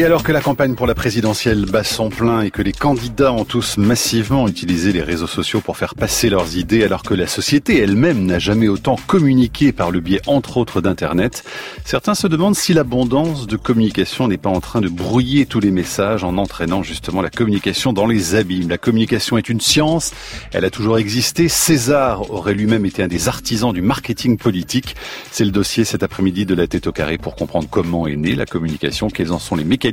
Et alors que la campagne pour la présidentielle bat son plein et que les candidats ont tous massivement utilisé les réseaux sociaux pour faire passer leurs idées, alors que la société elle-même n'a jamais autant communiqué par le biais entre autres d'Internet, certains se demandent si l'abondance de communication n'est pas en train de brouiller tous les messages en entraînant justement la communication dans les abîmes. La communication est une science, elle a toujours existé. César aurait lui-même été un des artisans du marketing politique. C'est le dossier cet après-midi de la tête au carré pour comprendre comment est née la communication, quels en sont les mécanismes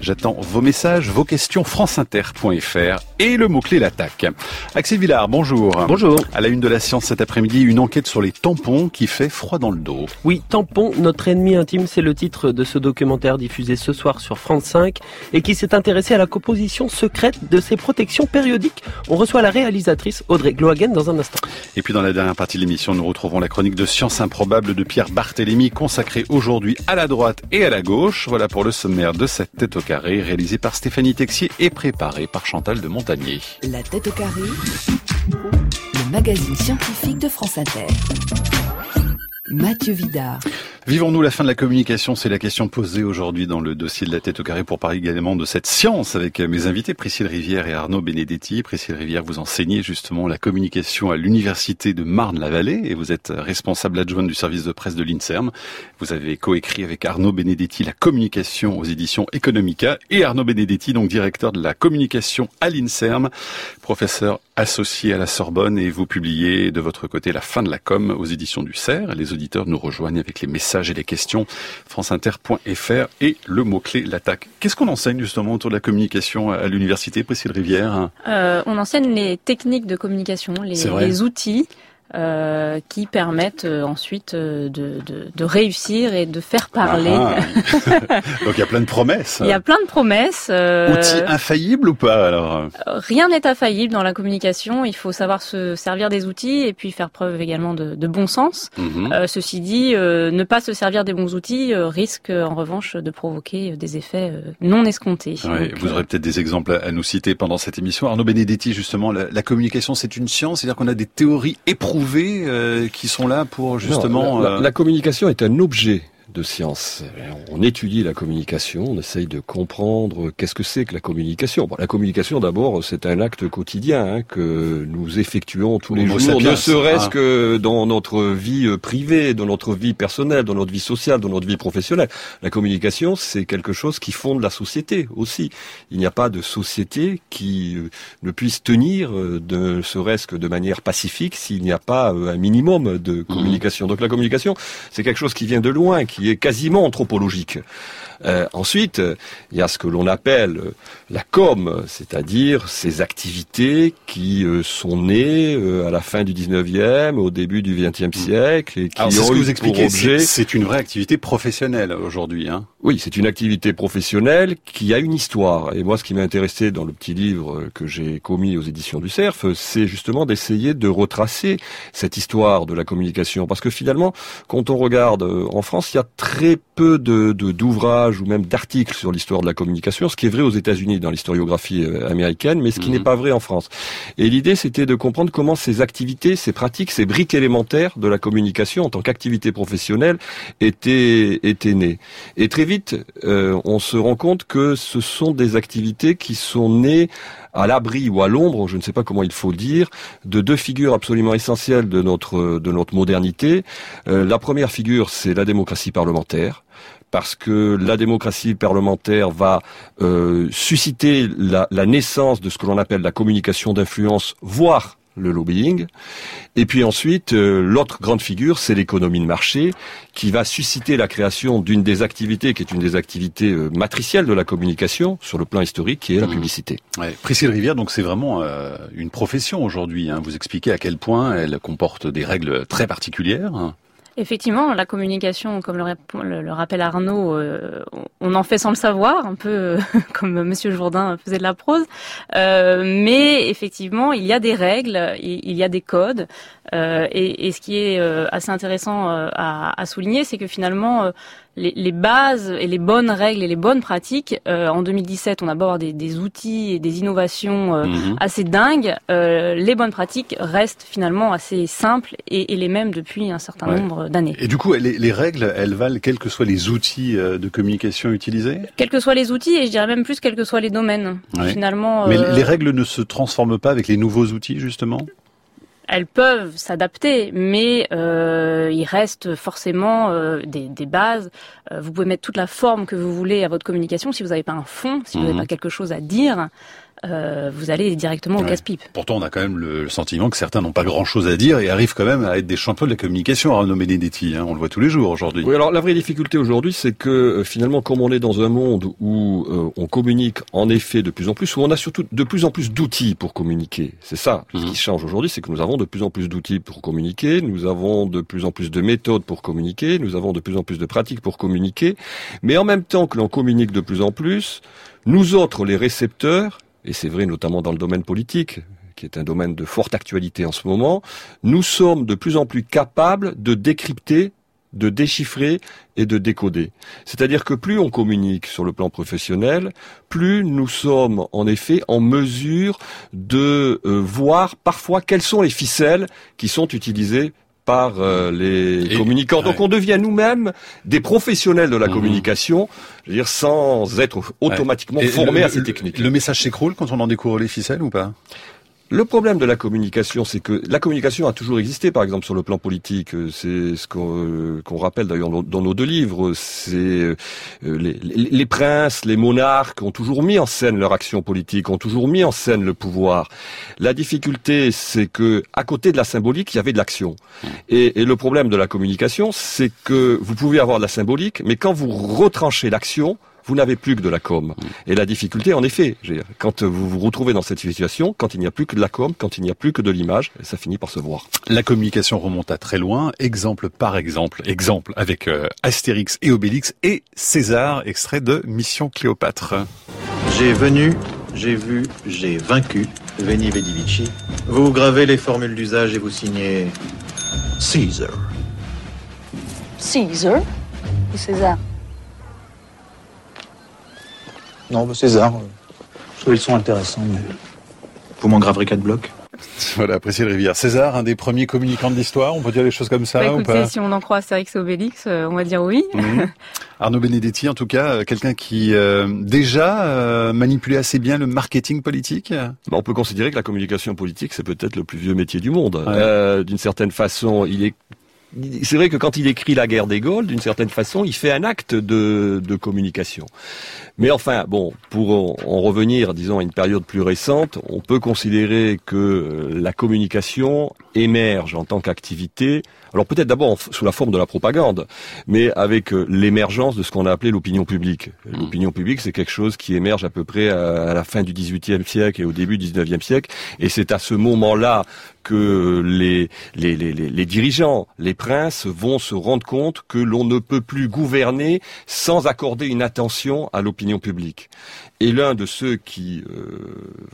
J'attends vos messages, vos questions, franceinter.fr et le mot-clé l'attaque. Axel Villard, bonjour. Bonjour. À la une de la science cet après-midi, une enquête sur les tampons qui fait froid dans le dos. Oui, tampon, notre ennemi intime, c'est le titre de ce documentaire diffusé ce soir sur France 5 et qui s'est intéressé à la composition secrète de ces protections périodiques. On reçoit la réalisatrice Audrey Glohagen dans un instant. Et puis dans la dernière partie de l'émission, nous retrouvons la chronique de Science improbable de Pierre Barthélémy consacrée aujourd'hui à la droite et à la gauche. Voilà pour le sommaire de cette tête au carré, réalisée par Stéphanie Texier et préparée par Chantal de Montagnier. La tête au carré, le magazine scientifique de France Inter. Mathieu Vidard. Vivons-nous la fin de la communication? C'est la question posée aujourd'hui dans le dossier de la tête au carré pour parler également de cette science avec mes invités Priscille Rivière et Arnaud Benedetti. Priscille Rivière, vous enseignez justement la communication à l'université de Marne-la-Vallée et vous êtes responsable adjointe du service de presse de l'INSERM. Vous avez coécrit avec Arnaud Benedetti la communication aux éditions Economica et Arnaud Benedetti, donc directeur de la communication à l'INSERM, professeur associé à la Sorbonne et vous publiez de votre côté La fin de la com aux éditions du CERF. Les auditeurs nous rejoignent avec les messages et les questions, franceinter.fr et le mot-clé l'attaque. Qu'est-ce qu'on enseigne justement autour de la communication à l'université, Priscille Rivière? Euh, On enseigne les techniques de communication, les outils. Euh, qui permettent euh, ensuite euh, de, de, de, réussir et de faire parler. Ah, ah. Donc il y a plein de promesses. Il y a plein de promesses. Euh, Outils infaillibles ou pas alors? Rien n'est infaillible dans la communication. Il faut savoir se servir des outils et puis faire preuve également de, de bon sens. Euh, ceci dit, ne pas se servir des bons outils risque en revanche de provoquer des effets non escomptés. Ouais, vous aurez peut-être des exemples à nous citer pendant cette émission. Arnaud Benedetti, justement, la, la communication c'est une science, c'est-à-dire qu'on a des théories éprouvées euh, qui sont là pour justement... la, euh, communication est un objet de science. On étudie la communication, on essaye de comprendre qu'est-ce que c'est que la communication. Bon, la communication, d'abord, c'est un acte quotidien hein, que nous effectuons tous les jours, ne serait-ce hein. que dans notre vie euh, privée, dans notre vie personnelle, dans notre vie sociale, dans notre vie professionnelle. La communication, c'est quelque chose qui fonde la société aussi. Il n'y a pas de société qui euh, ne puisse tenir, euh, ne serait-ce que de manière pacifique, s'il n'y a pas un minimum de mmh. communication. Donc la communication, c'est quelque chose qui vient de loin, qui qui est quasiment anthropologique. Euh, ensuite, il y a ce que l'on appelle la com, c'est-à-dire ces activités qui euh, sont nées euh, à la fin du 19e, au début du 20e siècle et qui ont ce que vous expliquez, c'est une vraie activité professionnelle aujourd'hui. Hein oui, c'est une activité professionnelle qui a une histoire. Et moi, ce qui m'a intéressé dans le petit livre que j'ai commis aux éditions du CERF, c'est justement d'essayer de retracer cette histoire de la communication. Parce que finalement, quand on regarde en France, il y a très peu de d'ouvrages ou même d'articles sur l'histoire de la communication, ce qui est vrai aux États-Unis dans l'historiographie euh, américaine, mais ce qui n'est mhm. pas vrai en France. Et l'idée, c'était de comprendre comment ces activités, ces pratiques, ces briques élémentaires de la communication en tant qu'activité professionnelle étaient, étaient nées. Et très vite, euh, on se rend compte que ce sont des activités qui sont nées à l'abri ou à l'ombre, je ne sais pas comment il faut dire, de deux figures absolument essentielles de notre de notre modernité. Euh, la première figure, c'est la démocratie parlementaire parce que la démocratie parlementaire va euh, susciter la, naissance de ce que l'on appelle la communication d'influence, voire le lobbying. Et puis ensuite, euh, l'autre grande figure, c'est l'économie de marché, qui va susciter la création d'une des activités, qui est une des activités euh, matricielles de la communication sur le plan historique, qui est la mmh. publicité. Ouais. Priscille Rivière, donc c'est vraiment une profession aujourd'hui. Hein. Vous expliquez à quel point elle comporte des règles très particulières. Effectivement, la communication, comme le, rappelle Arnaud, euh, on en fait sans le savoir, un peu euh, comme Monsieur Jourdain faisait de la prose. Euh, mais effectivement, il y a des règles, il, y a des codes. Et, ce qui est assez intéressant à souligner, c'est que finalement, les, les, bases et les bonnes règles et les bonnes pratiques. Euh, en 2017, on a beau avoir des, des, outils et des innovations euh, mhm. assez dingues, euh, les bonnes pratiques restent finalement assez simples et, et les mêmes depuis un certain nombre d'années. Et du coup, les, les, règles, elles valent quels que soient les outils de communication utilisés? Quels que soient les outils, et je dirais même plus quels que soient les domaines. Finalement. Mais les règles ne se transforment pas avec les nouveaux outils, justement? Elles peuvent s'adapter, mais euh, il reste forcément euh, des, des, bases. Euh, vous pouvez mettre toute la forme que vous voulez à votre communication. Si vous n'avez pas un fond, si vous n'avez mhm. pas quelque chose à dire, euh, vous allez directement au casse-pipe. Pourtant, on a quand même le, sentiment que certains n'ont pas grand-chose à dire et arrivent quand même à être des champions de la communication, Arnaud Benedetti. Hein, on le voit tous les jours aujourd'hui. Oui, alors la vraie difficulté aujourd'hui, c'est que euh, finalement, comme on est dans un monde où euh, on communique en effet de plus en plus, où on a surtout de plus en plus d'outils pour communiquer. C'est ça. Ce qui mhm. change aujourd'hui, c'est que nous avons de plus en plus d'outils pour communiquer, nous avons de plus en plus de méthodes pour communiquer, nous avons de plus en plus de pratiques pour communiquer, mais en même temps que l'on communique de plus en plus, nous autres, les récepteurs, et c'est vrai notamment dans le domaine politique, qui est un domaine de forte actualité en ce moment, nous sommes de plus en plus capables de décrypter de déchiffrer et de décoder. C'est-à-dire que plus on communique sur le plan professionnel, plus nous sommes en effet en mesure de euh, voir parfois quelles sont les ficelles qui sont utilisées par euh, les communicants. Donc on devient nous-mêmes des professionnels de la mmh. communication, je veux dire sans être automatiquement formés à ces techniques. Le message s'écroule quand on en découvre les ficelles ou pas? Le problème de la communication, c'est que la communication a toujours existé, par exemple sur le plan politique. C'est ce qu'on euh, rappelle d'ailleurs dans nos deux livres. Euh, les, les, princes, les monarques ont toujours mis en scène leur action politique, ont toujours mis en scène le pouvoir. La difficulté, c'est que à côté de la symbolique, il y avait de l'action. Et, et le problème de la communication, c'est que vous pouvez avoir de la symbolique, mais quand vous retranchez l'action, vous n'avez plus que de la com. Et la difficulté, en effet, quand vous vous retrouvez dans cette situation, quand il n'y a plus que de la com, quand il n'y a plus que de l'image, ça finit par se voir. La communication remonte à très loin, exemple par exemple, exemple avec euh, Astérix et Obélix et César, extrait de Mission Cléopâtre. J'ai venu, j'ai vu, j'ai vaincu. Veni Vidi Vici. Vous gravez les formules d'usage et vous signez Caesar. Caesar ou César? Non, bah, César. Euh, je trouve le son intéressant, mais vous m'en graverez quatre blocs. Voilà, apprécié le Rivière. César, un des premiers communicants de l'histoire, on peut dire les choses comme ça bah, ou pas? Si on en croit Astérix et Obélix, euh, on va dire oui. Mhm. Arnaud Benedetti, en tout cas, euh, quelqu'un qui déjà manipulait assez bien le marketing politique? Bah, On peut considérer que la communication politique, c'est peut-être le plus vieux métier du monde. D'une certaine façon, il est c'est vrai que quand il écrit La guerre des Gaules, d'une certaine façon, il fait un acte de, de communication. Mais enfin, bon, pour en revenir, disons, à une période plus récente, on peut considérer que euh, la communication émerge en tant qu'activité, alors peut-être d'abord sous la forme de la propagande, mais avec euh, l'émergence de ce qu'on a appelé l'opinion publique. Mmh. L'opinion publique, c'est quelque chose qui émerge à peu près à la fin du XVIIIe siècle et au début du XIXe siècle, et c'est à ce moment-là que les, les, les, les, dirigeants, les princes vont se rendre compte que l'on ne peut plus gouverner sans accorder une attention à l'opinion publique. Et l'un de ceux qui euh,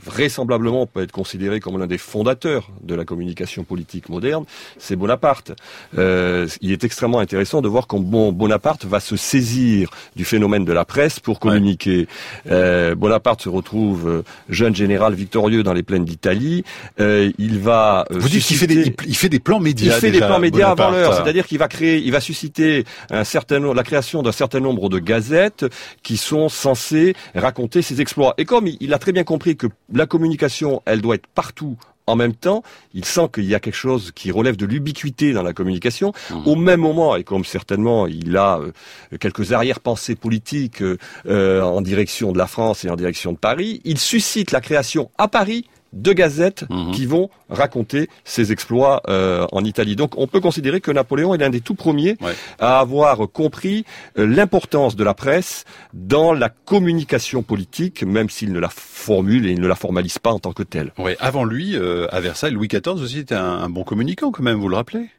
vraisemblablement peut être considéré comme l'un des fondateurs de la communication politique moderne, c'est Bonaparte. Euh, il est extrêmement intéressant de voir comment Bonaparte va se saisir du phénomène de la presse pour communiquer. Euh, Bonaparte se retrouve euh, jeune général victorieux dans les plaines d'Italie. Euh, il va vous dites qu'il fait des il fait des plans médias. Il fait des plans médias avant l'heure, c'est-à-dire qu'il va créer, il va susciter un certain la création d'un certain nombre de gazettes qui sont censées raconter ses exploits. Et comme il a très bien compris que la communication, elle doit être partout en même temps, il sent qu'il y a quelque chose qui relève de l'ubiquité dans la communication. Mmh. Au même moment, et comme certainement il a euh, quelques arrière-pensées politiques euh, en direction de la France et en direction de Paris, il suscite la création à Paris de gazettes mhm. qui vont raconter ses exploits euh, en Italie. Donc on peut considérer que Napoléon est l'un des tout premiers à avoir compris euh, l'importance de la presse dans la communication politique, même s'il ne la formule et il ne la formalise pas en tant que telle. Ouais, avant lui, euh, à Versailles, Louis XIV aussi était un, un bon communicant quand même, vous le rappelez?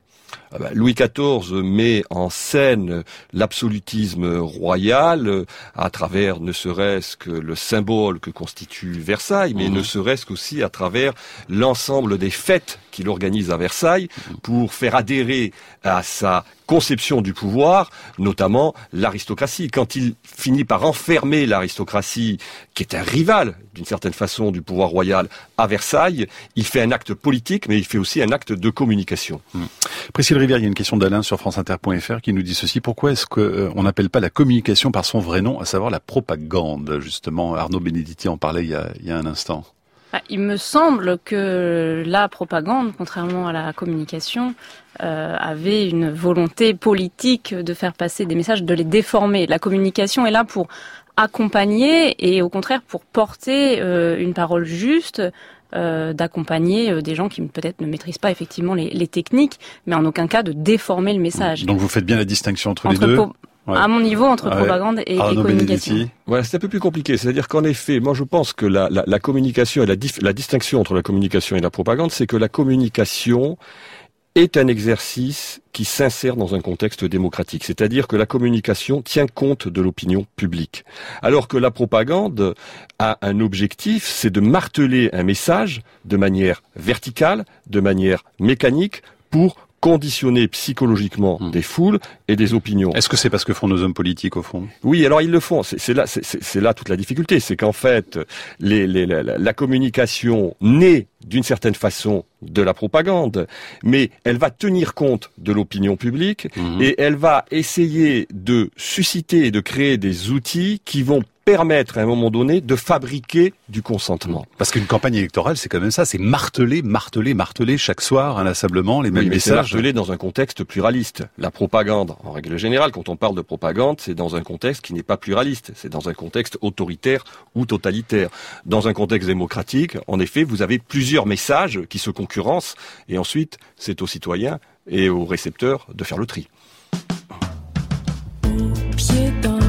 Louis XIV met en scène l'absolutisme royal euh, à travers ne serait-ce que le symbole que constitue Versailles, mais ne mhm. serait-ce qu'aussi à travers l'ensemble des fêtes qu'il organise à Versailles pour faire adhérer à sa conception du pouvoir, notamment l'aristocratie. Quand il finit par enfermer l'aristocratie, qui est un rival d'une certaine façon du pouvoir royal à Versailles, il fait un acte politique, mais il fait aussi un acte de communication. Mmh. Rivière, il y a une question d'Alain sur franceinter.fr qui nous dit ceci. Pourquoi est-ce qu'on euh, n'appelle pas la communication par son vrai nom, à savoir la propagande? Justement, Arnaud Benedetti en parlait il y a, il y a un instant. Ah, il me semble que la propagande, contrairement à la communication, euh, avait une volonté politique de faire passer des messages, de les déformer. La communication est là pour accompagner et au contraire pour porter euh, une parole juste, euh, d'accompagner euh, des gens qui peut-être ne maîtrisent pas effectivement les, les, techniques, mais en aucun cas de déformer le message. Donc vous faites bien la distinction entre, les deux À mon niveau, entre propagande et, communication. Voilà, c'est un peu plus compliqué. C'est-à-dire qu'en effet, moi je pense que la, la, la communication et la, la distinction entre la communication et la propagande, c'est que la communication est un exercice qui s'insère dans un contexte démocratique, c'est-à-dire que la communication tient compte de l'opinion publique, alors que la propagande a un objectif, c'est de marteler un message de manière verticale, de manière mécanique, pour conditionner psychologiquement hmm. des foules et des opinions. Est-ce que c'est parce que font nos hommes politiques au fond? Oui, alors ils le font. C'est là, c'est là toute la difficulté, c'est qu'en fait, les, les, la, la, communication naît d'une certaine façon de la propagande, mais elle va tenir compte de l'opinion publique hmm. et elle va essayer de susciter et de créer des outils qui vont permettre à un moment donné de fabriquer du consentement. Parce qu'une campagne électorale, c'est quand même ça, c'est marteler, marteler, marteler chaque soir inlassablement les mêmes messages. marteler dans un contexte pluraliste. La propagande, en règle générale, quand on parle de propagande, c'est dans un contexte qui n'est pas pluraliste, c'est dans un contexte autoritaire ou totalitaire. Dans un contexte démocratique, en effet, vous avez plusieurs messages qui se concurrencent, et ensuite, c'est aux citoyens et aux récepteurs de faire le tri. Pied dans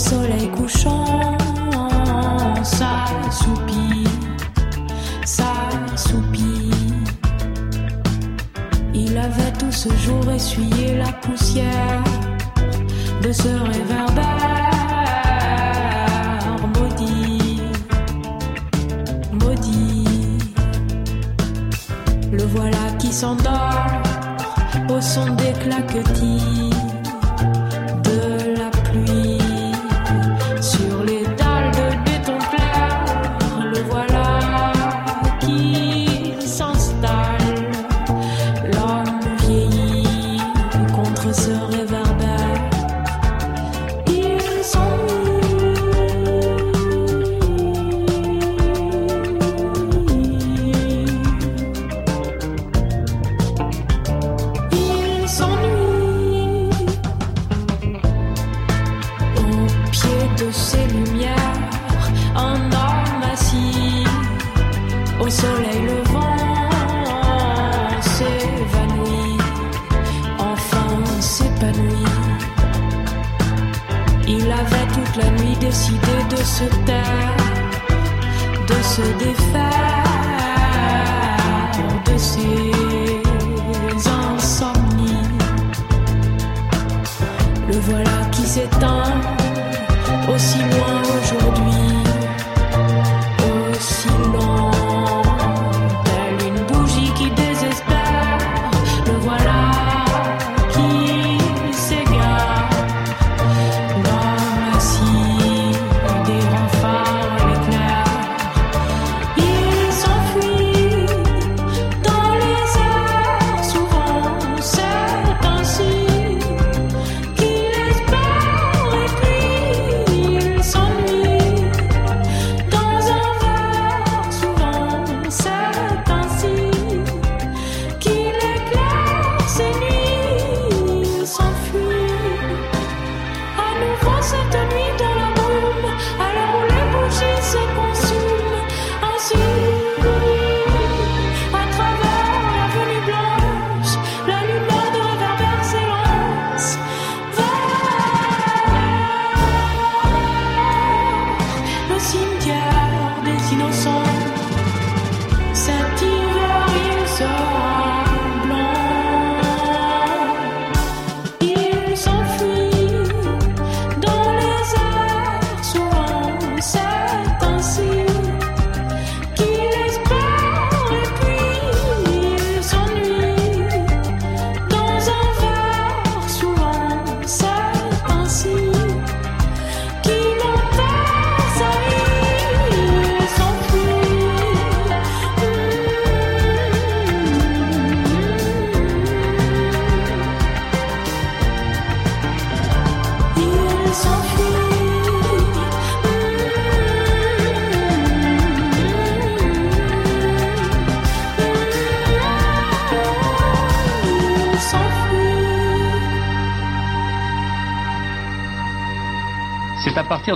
soleil couchant, ça soupire, ça soupire. Il avait tout ce jour essuyé la poussière de ce réverbère maudit, maudit. Le voilà qui s'endort au son des claquetis se défaire de ses insomnies. Le voilà qui s'étend aussi loin.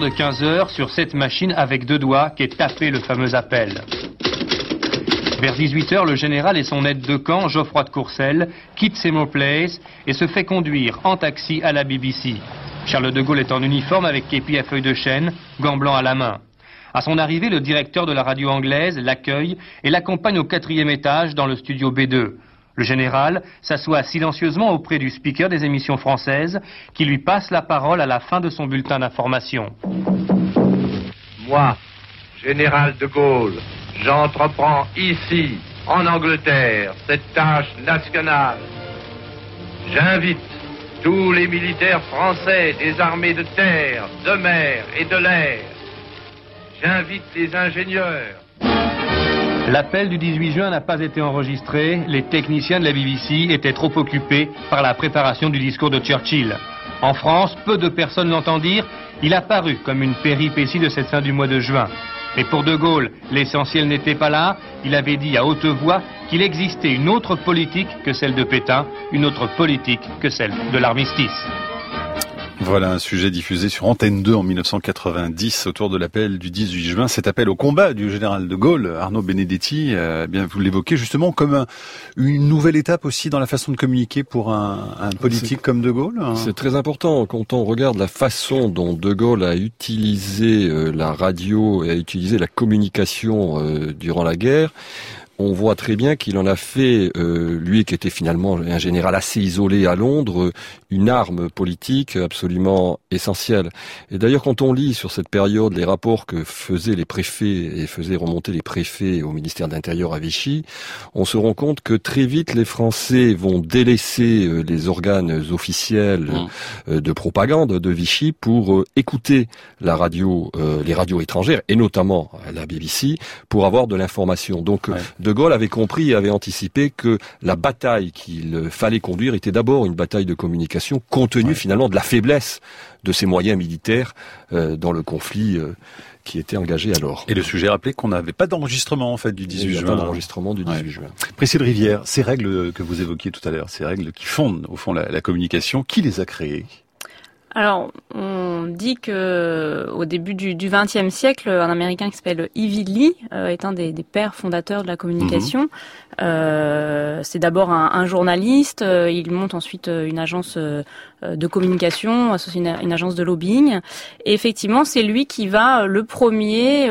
De 15h sur cette machine avec deux doigts qu'est tapé le fameux appel. Vers 18h, le général et son aide de camp, Geoffroy de Courcelles, quittent Seymour Place et se fait conduire en taxi à la BBC. Charles de Gaulle est en uniforme avec képi à feuilles de chêne, gants blancs à la main. À son arrivée, le directeur de la radio anglaise l'accueille et l'accompagne au quatrième étage dans le studio B2. Le général s'assoit silencieusement auprès du speaker des émissions françaises qui lui passe la parole à la fin de son bulletin d'information. Moi, général de Gaulle, j'entreprends ici, en Angleterre, cette tâche nationale. J'invite tous les militaires français des armées de terre, de mer et de l'air. J'invite les ingénieurs, L'appel du 18 juin n'a pas été enregistré. Les techniciens de la BBC étaient trop occupés par la préparation du discours de Churchill. En France, peu de personnes l'entendirent. Il a paru comme une péripétie de cette fin du mois de juin. Mais pour De Gaulle, l'essentiel n'était pas là. Il avait dit à haute voix qu'il existait une autre politique que celle de Pétain, une autre politique que celle de l'armistice. Voilà un sujet diffusé sur Antenne 2 en 1990 autour de l'appel du 18 juin. Cet appel au combat du général de Gaulle, Arnaud Benedetti, eh bien vous l'évoquez justement comme un, une nouvelle étape aussi dans la façon de communiquer pour un, un politique comme de Gaulle. hein. C'est très important quand on regarde la façon dont De Gaulle a utilisé euh, la radio et a utilisé la communication euh, durant la guerre. On voit très bien qu'il en a fait, euh, lui qui était finalement un général assez isolé à Londres, une arme politique absolument essentielle. Et d'ailleurs, quand on lit sur cette période les rapports que faisaient les préfets et faisaient remonter les préfets au ministère de l'Intérieur à Vichy, on se rend compte que très vite les Français vont délaisser euh, les organes officiels euh, de propagande de Vichy pour écouter la radio, euh, les radios étrangères et notamment la BBC pour avoir de l'information. Donc Ouais. De Gaulle avait compris et avait anticipé que la bataille qu'il fallait conduire était d'abord une bataille de communication compte tenu Ouais. finalement de la faiblesse de ses moyens militaires euh, dans le conflit euh, qui était engagé alors. Et le sujet rappelé qu'on n'avait pas d'enregistrement en fait du Il 18 y a pas juin. d'enregistrement du 18 Ouais. juin. Priscille Rivière, ces règles que vous évoquiez tout à l'heure, ces règles qui fondent au fond la, la communication, qui les a créées? Alors, on dit que au début du XXe siècle, un Américain qui s'appelle Ivy Lee euh, est un des, des pères fondateurs de la communication. Euh, c'est d'abord un, un journaliste. euh, il monte ensuite euh, une agence euh, euh, de communication, associée à une, une agence de lobbying. Et effectivement, c'est lui qui va euh, le premier.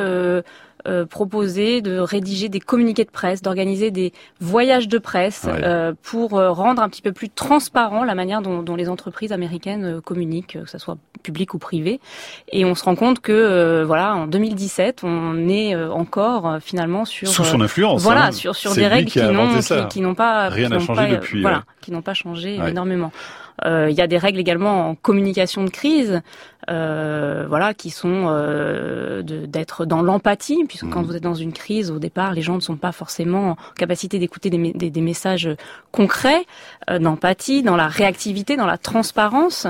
Euh, proposer de rédiger des communiqués de presse, d'organiser des voyages de presse Ouais. euh, pour euh, rendre un petit peu plus transparent la manière dont, dont les entreprises américaines euh, communiquent, que ce soit public ou privé. Et on se rend compte que euh, voilà, en 2017, on est encore finalement sur Sous son influence. voilà hein. sur sur des règles qui n'ont qui, ça. qui n'ont pas Rien qui n'ont changé pas, depuis, voilà ouais. qui n'ont pas changé Ouais. énormément. Euh, Il y a des règles également en communication de crise, euh, voilà, qui sont euh, d'être dans l'empathie, puisque quand Mhm. vous êtes dans une crise, au départ, les gens ne sont pas forcément en capacité d'écouter des, mé- des, des messages concrets, euh, d'empathie, dans la réactivité, dans la transparence.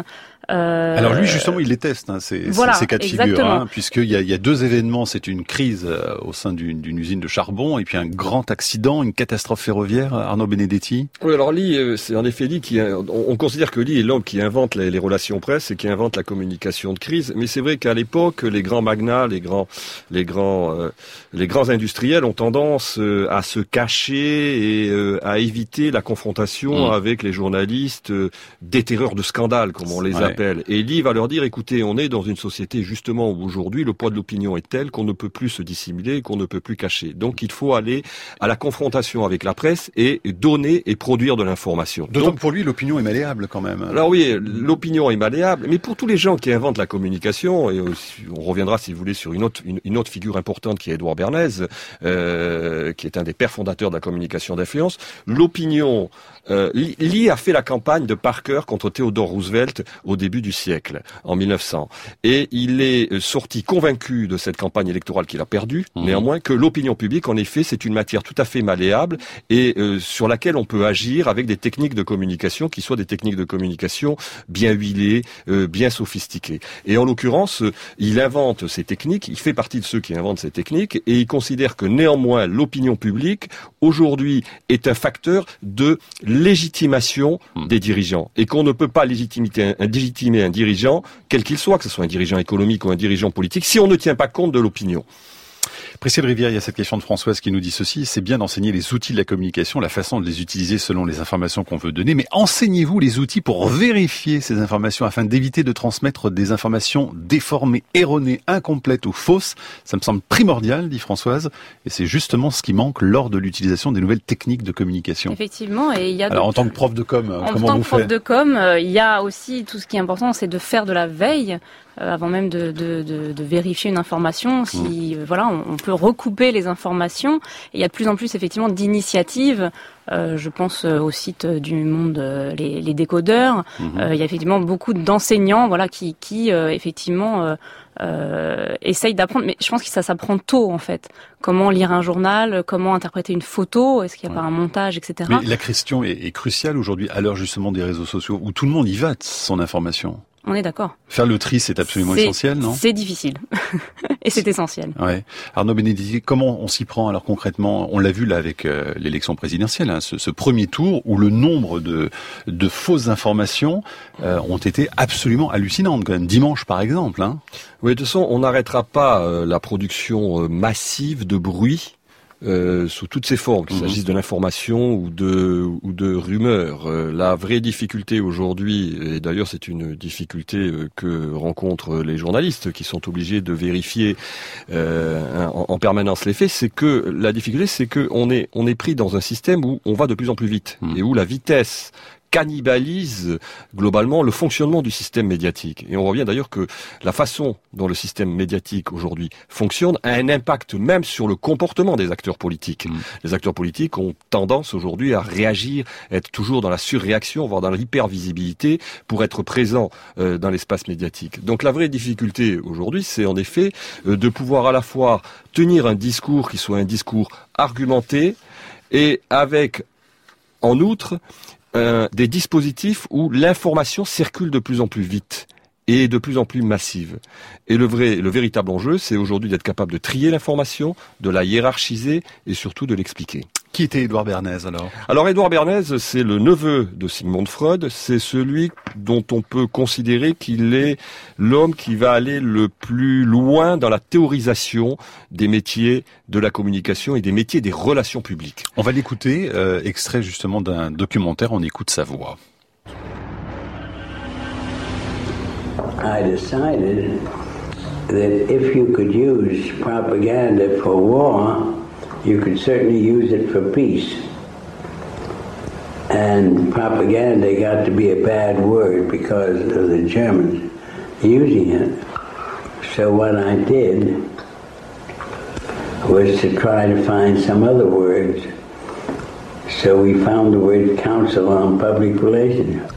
Euh, Alors lui justement il les teste hein, ces, voilà, ces- cas de figure hein, puisqu'il y a, il y a deux événements c'est une crise euh, au sein d'une d'une usine de charbon et puis un grand accident une catastrophe ferroviaire Arnaud Benedetti Oui, alors Lee, euh, c'est en effet Lee qui, on, on considère que Lee est l'homme qui invente les, les relations presse et qui invente la communication de crise. Mais c'est vrai qu'à l'époque, les grands magnats, les grands, les grands, euh, les grands industriels ont tendance euh, à se cacher et euh, à éviter la confrontation Mm. avec les journalistes euh, déterreurs de scandale, comme on les Ouais. appelle. Et Lee va leur dire, écoutez, on est dans une société justement où aujourd'hui le poids de l'opinion est tel qu'on ne peut plus se dissimuler, qu'on ne peut plus cacher. Donc il faut aller à la confrontation avec la presse et donner et produire de l'information. Donc, pour lui l'opinion est malléable quand même alors oui, l'opinion est malléable, mais pour tous les gens qui inventent la communication, et aussi, on reviendra si vous voulez sur une autre, une, une autre figure importante qui est Edouard Bernays, euh, qui est un des pères fondateurs de la communication d'influence, l'opinion, euh, Lee a fait la campagne de Parker contre Theodore Roosevelt au début du siècle, en 1900, et il est euh, sorti convaincu de cette campagne électorale qu'il a perdue, Mhm. néanmoins que l'opinion publique, en effet, c'est une matière tout à fait malléable et euh, sur laquelle on peut agir avec des techniques de communication qui soient des techniques de communication bien huilées, euh, bien sophistiquées. Et en l'occurrence, euh, il invente ces techniques, il fait partie de ceux qui inventent ces techniques et il considère que néanmoins l'opinion publique aujourd'hui est un facteur de légitimation Hmm. des dirigeants et qu'on ne peut pas légitimer un, un- légitimer un dirigeant, quel qu'il soit, que ce soit un dirigeant économique ou un dirigeant politique, si on ne tient pas compte de l'opinion. Priscille Rivière, il y a cette question de Françoise qui nous dit ceci, c'est bien d'enseigner les outils de la communication, la façon de les utiliser selon les informations qu'on veut donner, mais enseignez-vous les outils pour vérifier ces informations afin d'éviter de transmettre des informations déformées, erronées, incomplètes ou fausses. Ça me semble primordial, dit Françoise, et c'est justement ce qui manque lors de l'utilisation des nouvelles techniques de communication. Effectivement, et il y a... Alors en tant que prof de com, en comment tant vous que prof faites de com, euh, il y a aussi tout ce qui est important, c'est de faire de la veille euh, avant même de, de, de, de vérifier une information. Si euh, voilà, on peut recouper les informations. Et il y a de plus en plus effectivement d'initiatives. Euh, je pense euh, au site du monde euh, les, les décodeurs. Mhm. Euh, il y a effectivement beaucoup d'enseignants, voilà, qui, qui euh, effectivement euh, euh, essayent d'apprendre. Mais je pense que ça s'apprend tôt en fait. Comment lire un journal, comment interpréter une photo, est-ce qu'il n'y a Ouais. pas un montage, etc. Mais la question est, est cruciale aujourd'hui à l'heure justement des réseaux sociaux où tout le monde y va de son information. On est d'accord. Faire le tri, c'est absolument essentiel, non? C'est difficile. Et c'est essentiel. Ouais. Arnaud Benedetti, comment on s'y prend alors concrètement? On l'a vu là avec euh, l'élection présidentielle, hein, ce, ce premier tour où le nombre de, de fausses informations euh, ont été absolument hallucinantes quand même. Dimanche par exemple. Hein. Oui, de toute façon, on n'arrêtera pas euh, la production euh, massive de bruit euh, sous toutes ses formes, qu'il Mhm. s'agisse de l'information ou de ou de rumeurs. Euh, la vraie difficulté aujourd'hui, et d'ailleurs c'est une difficulté euh, que rencontrent les journalistes qui sont obligés de vérifier euh, en, en permanence les faits, c'est que la difficulté, c'est que on est on est pris dans un système où on va de plus en plus vite Mhm. et où la vitesse cannibalise globalement le fonctionnement du système médiatique. Et on bien d'ailleurs que la façon dont le système médiatique aujourd'hui fonctionne a un impact même sur le comportement des acteurs politiques. Mm. Les acteurs politiques ont tendance aujourd'hui à réagir, être toujours dans la surréaction, voire dans l'hypervisibilité pour être présents euh, dans l'espace médiatique. Donc la vraie difficulté aujourd'hui, c'est en effet euh, de pouvoir à la fois tenir un discours qui soit un discours argumenté et avec en outre euh, des dispositifs où l'information circule de plus en plus vite et de plus en plus massive. Et le vrai, le véritable enjeu, c'est aujourd'hui d'être capable de trier l'information, de la hiérarchiser et surtout de l'expliquer. Qui était Édouard Bernays alors? Alors Édouard Bernays, c'est le neveu de Sigmund Freud, c'est celui dont on peut considérer qu'il est l'homme qui va aller le plus loin dans la théorisation des métiers de la communication et des métiers des relations publiques. On va l'écouter, euh, extrait justement d'un documentaire, on écoute sa voix. I decided that if you could use propaganda for war, you could certainly use it for peace. And propaganda got to be a bad word because of the Germans using it. So what I did was to try to find some other words. So we found the word Council on Public Relations.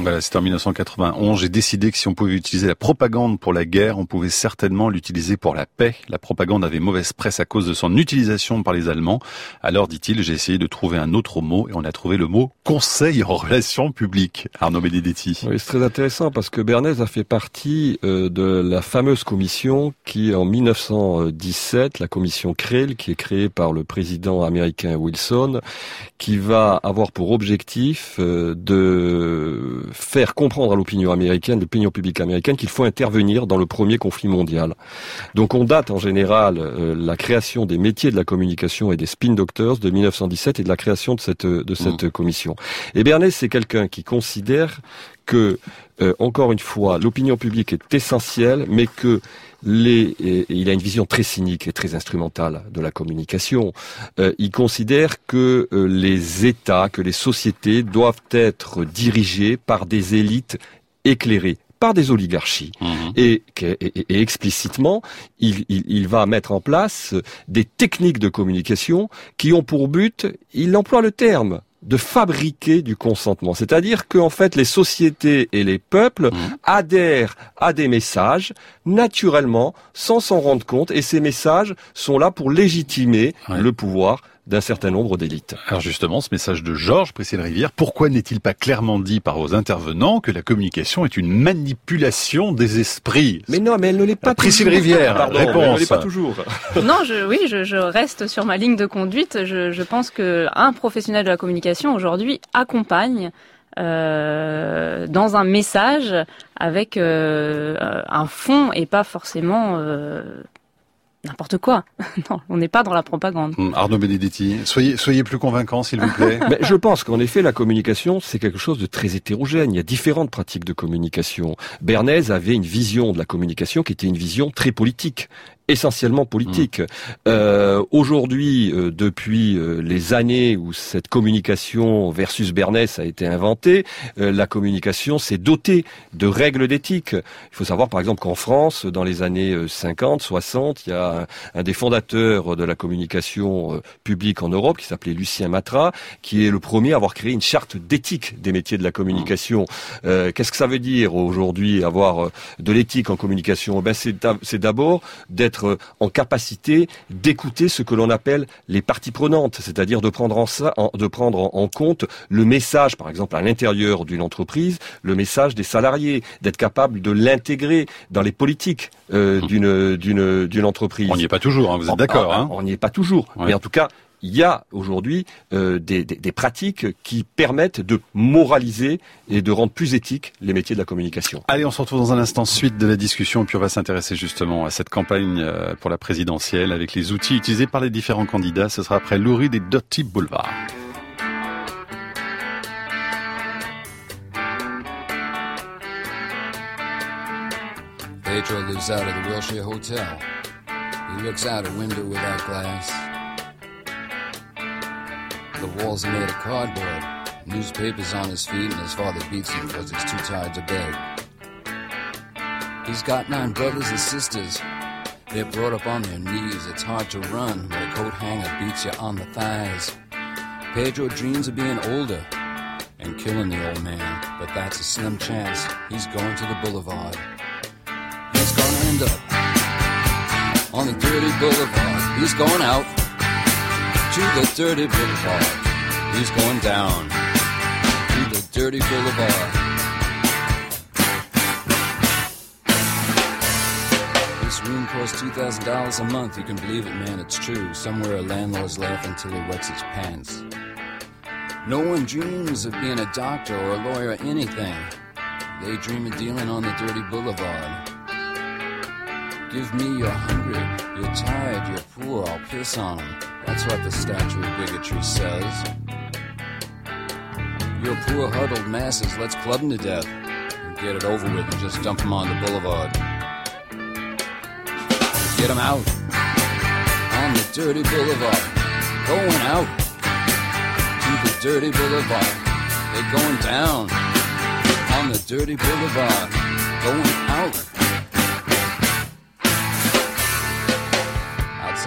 Voilà, c'était en 1991. J'ai décidé que si on pouvait utiliser la propagande pour la guerre, on pouvait certainement l'utiliser pour la paix. La propagande avait mauvaise presse à cause de son utilisation par les Allemands. Alors, dit-il, j'ai essayé de trouver un autre mot et on a trouvé le mot conseil en relations publiques. Arnaud Benedetti. Oui, c'est très intéressant parce que Bernays a fait partie euh, de la fameuse commission qui, en 1917, la commission Creel, qui est créée par le président américain Wilson, qui va avoir pour objectif euh, de faire comprendre à l'opinion américaine, l'opinion publique américaine, qu'il faut intervenir dans le premier conflit mondial. Donc on date en général euh, la création des métiers de la communication et des spin doctors de 1917 et de la création de cette, de cette commission. Et Bernays, c'est quelqu'un qui considère que, euh, encore une fois, l'opinion publique est essentielle, mais que les, et il a une vision très cynique et très instrumentale de la communication. Euh, il considère que euh, les États, que les sociétés doivent être dirigées par des élites éclairées par des oligarchies. Mhm. Et, et, et explicitement, il, il, il, va mettre en place des techniques de communication qui ont pour but, il emploie le terme, de fabriquer du consentement. C'est-à-dire qu'en fait, les sociétés et les peuples mmh. adhèrent à des messages naturellement, sans s'en rendre compte, et ces messages sont là pour légitimer ouais. le pouvoir d'un certain nombre d'élites. Alors justement, ce message de Georges Priscille Rivière, pourquoi n'est-il pas clairement dit par vos intervenants que la communication est une manipulation des esprits? Mais non, mais elle ne l'est pas Priscille toujours. Rivière, Pardon, réponse. Elle ne l'est pas toujours. non, je, oui, je, je, reste sur ma ligne de conduite. Je, je pense que un professionnel de la communication aujourd'hui accompagne dans un message avec un fond et pas forcément n'importe quoi. non, on n'est pas dans la propagande. Hum, Arnaud Benedetti, soyez, soyez plus convaincant, s'il vous plaît. Mais je pense qu'en effet, la communication, c'est quelque chose de très hétérogène. Il y a différentes pratiques de communication. Bernays avait une vision de la communication qui était une vision très politique essentiellement politique. Mmh. Euh, Aujourd'hui, euh, depuis euh, les années où cette communication versus Bernès a été inventée, euh, la communication s'est dotée de règles d'éthique. Il faut savoir par exemple qu'en France, dans les années 50, 60, il y a un, des fondateurs de la communication publique en Europe qui s'appelait Lucien Matra, qui est le premier à avoir créé une charte d'éthique des métiers de la communication. Mmh. Qu'est-ce que ça veut dire aujourd'hui avoir de l'éthique en communication? Ben, C'est d'abord d'être euh, en capacité d'écouter ce que l'on appelle les parties prenantes, c'est-à-dire de prendre en, de prendre en compte le message, par exemple à l'intérieur d'une entreprise, le message des salariés, d'être capable de l'intégrer dans les politiques euh, mmh. d'une d'une entreprise. On n'y est pas toujours, hein, vous êtes d'accord hein On n'y est pas toujours, mais en tout cas il y a aujourd'hui euh, des, pratiques qui permettent de moraliser et de rendre plus éthiques les métiers de la communication. Allez, on se retrouve dans un instant suite de la discussion, puis on va s'intéresser justement à cette campagne euh, pour la présidentielle avec les outils utilisés par les différents candidats. Ce sera après Laurie des Dirty Boulevard. Pedro lives out of the Wilshire Hotel. He looks out a window without glass. The walls are made of cardboard. Newspapers on his feet, and his father beats him because he's too tired to beg. He's got nine brothers and sisters. They're brought up on their knees. It's hard to run when a coat hanger beats you on the thighs. Pedro dreams of being older and killing the old man, but that's a slim chance. He's going to the boulevard. He's gonna end up on the dirty boulevard. He's going out to the dirty boulevard. He's going down to the dirty boulevard. This room costs $2,000 a month. You can believe it, man, it's true. Somewhere a landlord's laughing till he wets his pants. No one dreams of being a doctor or a lawyer or anything. They dream of dealing on the dirty boulevard. Give me you're hungry, you're tired, you're poor, I'll piss on them. That's what the statue of bigotry says. You're poor huddled masses, let's club them to death. And get it over with and just dump them on the boulevard. Get them out on the dirty boulevard. Going out to the dirty boulevard. They're going down on the dirty boulevard. Going out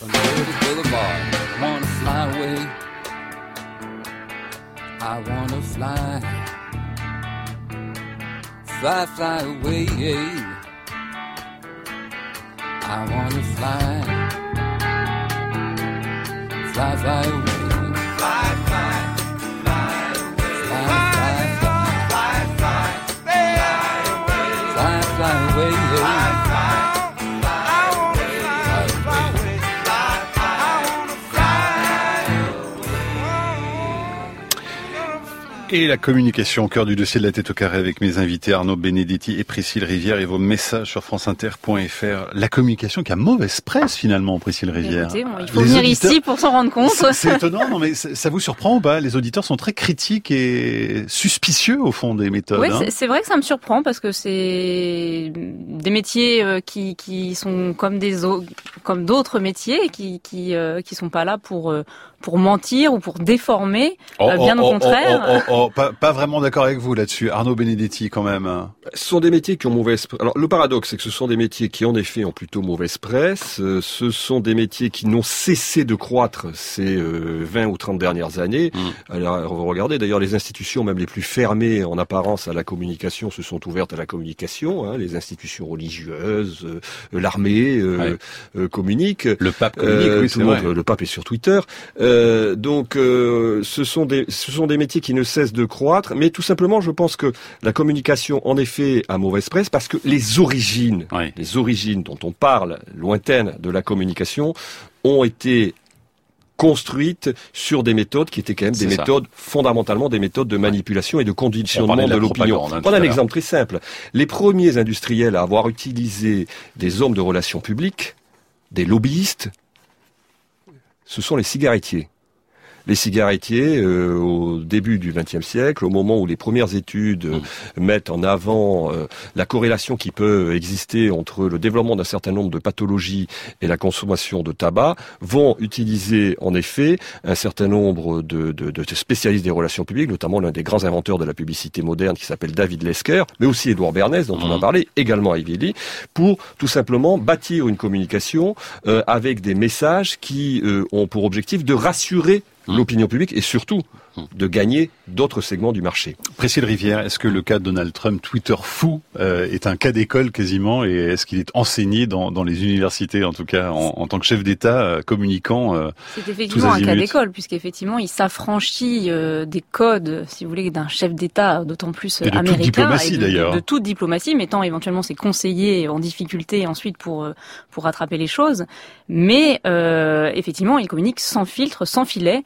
from dirty boulevard. I wanna fly away. I wanna fly. Fly, fly away. I wanna fly. Fly, fly away. Fly. Fly, Et la communication au cœur du dossier de la tête au carré avec mes invités Arnaud Benedetti et Priscille Rivière et vos messages sur franceinter.fr. La communication qui a mauvaise presse finalement, Priscille Rivière. Écoutez, bon, il faut venir ici pour s'en rendre compte. C'est étonnant, non mais ça vous surprend ou pas? Les auditeurs sont très critiques et suspicieux au fond des méthodes. Oui, hein c'est vrai que ça me surprend parce que c'est des métiers euh, qui, qui sont comme des comme d'autres métiers qui qui euh, qui sont pas là pour euh, pour mentir ou pour déformer, Oh, euh, bien oh, au oh, contraire. oh, oh, oh, pas, pas vraiment d'accord avec vous là-dessus, Arnaud Benedetti quand même. Ce sont des métiers qui ont mauvaise presse. Alors le paradoxe, c'est que ce sont des métiers qui en effet ont plutôt mauvaise presse. Euh, ce sont des métiers qui n'ont cessé de croître ces euh, 20 ou 30 dernières années. Mm. Alors regardez d'ailleurs les institutions, même les plus fermées en apparence à la communication, se sont ouvertes à la communication. hein. Les institutions religieuses, euh, l'armée euh, Ouais. euh, communiquent. Le pape communique, Euh, oui, tout le monde, vrai. le pape est sur Twitter. Euh, donc, euh, ce sont des, ce sont des métiers qui ne cessent de croître. Mais tout simplement, je pense que la communication, en effet, a mauvaise presse parce que les origines, Ouais. les origines dont on parle, lointaines de la communication, ont été construites sur des méthodes qui étaient quand même des ça. méthodes fondamentalement des méthodes de manipulation et de On conditionnement de l'opinion. propagande, hein, un exemple très simple. Les premiers industriels à avoir utilisé des hommes de relations publiques, des lobbyistes, ce sont les cigarettiers. Les cigarettiers, euh, au début du XXe siècle, au moment où les premières études euh, mettent en avant euh, la corrélation qui peut exister entre le développement d'un certain nombre de pathologies et la consommation de tabac, vont utiliser en effet un certain nombre de, de- de spécialistes des relations publiques, notamment l'un des grands inventeurs de la publicité moderne qui s'appelle David Lesker, mais aussi Édouard Bernays, dont on a Mhm. parlé, également Lee, pour tout simplement bâtir une communication euh, avec des messages qui euh, ont pour objectif de rassurer. L'opinion publique et surtout. De gagner d'autres segments du marché. Priscille Rivière, est-ce que le cas de Donald Trump, Twitter fou, euh, est un cas d'école quasiment et est-ce qu'il est enseigné dans, dans les universités, en tout cas en, en tant que chef d'État euh, communiquant euh, C'est effectivement un cas d'école, puisqu'effectivement, il s'affranchit euh, des codes, si vous voulez, d'un chef d'État, d'autant plus Et de toute américain. diplomatie, et de, d'ailleurs. De, toute diplomatie, mettant éventuellement ses conseillers en difficulté ensuite pour, euh, pour rattraper les choses. Mais euh, effectivement, il communique sans filtre, sans filet,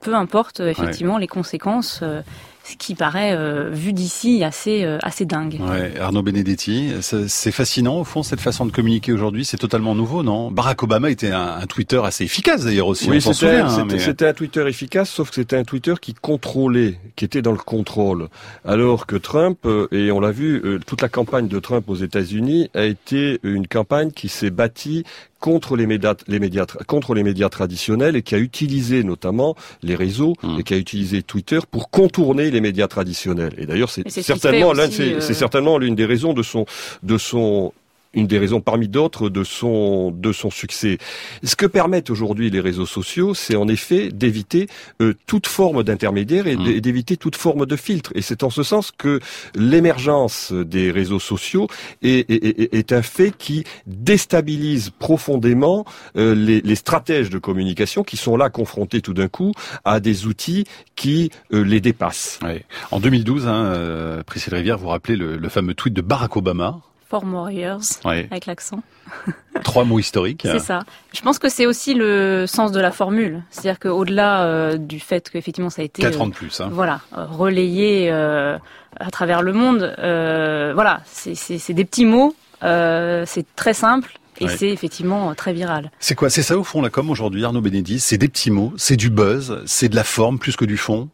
peu importe euh, effectivement les conséquences. euh, ce qui paraît, euh, vu d'ici, assez, euh, assez dingue. ouais, Arnaud Benedetti, c'est fascinant au fond cette façon de communiquer aujourd'hui, c'est totalement nouveau, non? Barack Obama était un, un Twitter assez efficace d'ailleurs aussi, s'en c'était hein, mais- un Twitter efficace, sauf que c'était un Twitter qui contrôlait, qui était dans le contrôle. Alors que Trump, euh, et on l'a vu, euh, toute la campagne de Trump aux États-Unis a été une campagne qui s'est bâtie contre les médias, les médias, contre les médias traditionnels et qui a utilisé notamment les réseaux Mm. et qui a utilisé Twitter pour contourner les médias traditionnels. Et d'ailleurs, c'est certainement l'un euh, c'est certainement l'une des raisons de son, de son une des raisons parmi d'autres de son de son succès. Ce que permettent aujourd'hui les réseaux sociaux, c'est en effet d'éviter euh, toute forme d'intermédiaire et Mm. d'éviter toute forme de filtre. Et c'est en ce sens que l'émergence des réseaux sociaux est, est- est- est un fait qui déstabilise profondément euh, les, les stratèges de communication qui sont là confrontés tout d'un coup à des outils qui euh, les dépassent. Ouais. En 2012, hein, euh, Priscille Rivière, vous rappelez le, le fameux tweet de Barack Obama, For Warriors, ouais. avec l'accent. trois mots historiques. C'est ça. Je pense que c'est aussi le sens de la formule. C'est-à-dire qu'au-delà euh, du fait qu'effectivement ça a été Quatre euh, ans de plus. Hein. voilà relayé euh, à travers le monde, euh, voilà, c'est- des petits mots, c'est très simple et Ouais. c'est effectivement très viral. C'est quoi? C'est ça au fond la com aujourd'hui, Arnaud Bénédis C'est des petits mots, c'est du buzz, c'est de la forme plus que du fond?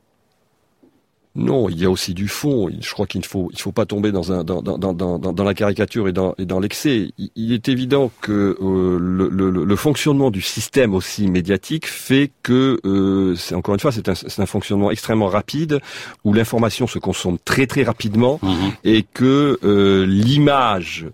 Non, il y a aussi du fond. Je crois qu'il ne faut, il faut pas tomber dans un, dans, dans, dans, dans, dans la caricature et dans, et dans l'excès. Il, il est évident que euh, le, le, le fonctionnement du système aussi médiatique fait que, euh, c'est encore une fois, c'est un, fonctionnement extrêmement rapide où l'information se consomme très très rapidement et que euh, l'image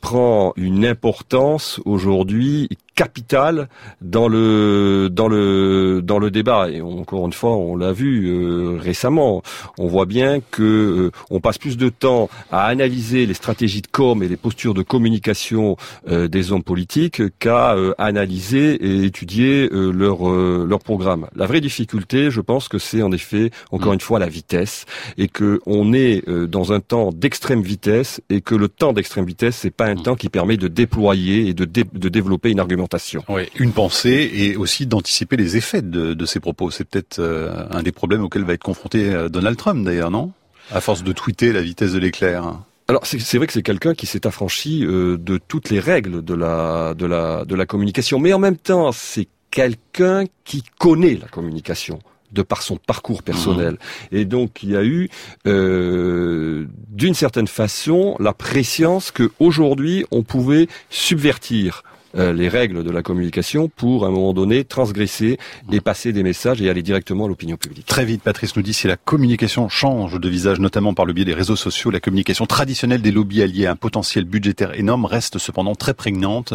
prend une importance aujourd'hui capitale dans le dans le dans le débat et encore une fois on l'a vu euh, récemment on voit bien que euh, on passe plus de temps à analyser les stratégies de com et les postures de communication euh, des hommes politiques qu'à euh, analyser et étudier euh, leur euh, leur programme. La vraie difficulté, je pense que c'est en effet encore Mm. une fois la vitesse et que on est euh, dans un temps d'extrême vitesse et que le temps d'extrême vitesse c'est pas un Mm. temps qui permet de déployer et de dé- de développer une argumentation Oui, une pensée et aussi d'anticiper les effets de, de ces propos. C'est peut-être euh, un des problèmes auxquels va être confronté euh, Donald Trump d'ailleurs, non? À force de tweeter la vitesse de l'éclair. Alors c'est vrai que c'est quelqu'un qui s'est affranchi euh, de toutes les règles de la de la de la communication, mais en même temps c'est quelqu'un qui connaît la communication de par son parcours personnel. Mmh. Et donc il y a eu, euh, d'une certaine façon, la préscience que aujourd'hui on pouvait subvertir euh, les règles de la communication pour, à un moment donné, transgresser et passer des messages et aller directement à l'opinion publique. Très vite, Patrice nous dit, si la communication change de visage, notamment par le biais des réseaux sociaux, la communication traditionnelle des lobbies alliés à un potentiel budgétaire énorme reste cependant très prégnante.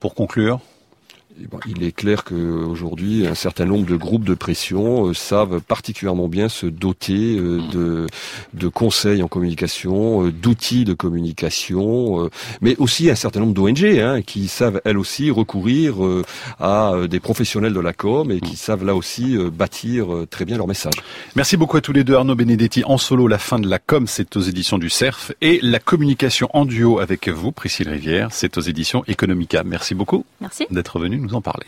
Pour conclure il est clair qu'aujourd'hui, un certain nombre de groupes de pression euh, savent particulièrement bien se doter euh, de, de, conseils en communication, euh, d'outils de communication, mais aussi un certain nombre d'ONG hein, qui savent elles aussi recourir à des professionnels de la com et qui savent là aussi bâtir très bien leur message. Merci beaucoup à tous les deux, Arnaud Benedetti en solo. La fin de la com, c'est aux éditions du CERF et la communication en duo avec vous, Priscille Rivière, c'est aux éditions Economica. Merci beaucoup. Merci d'être venu nous en parler.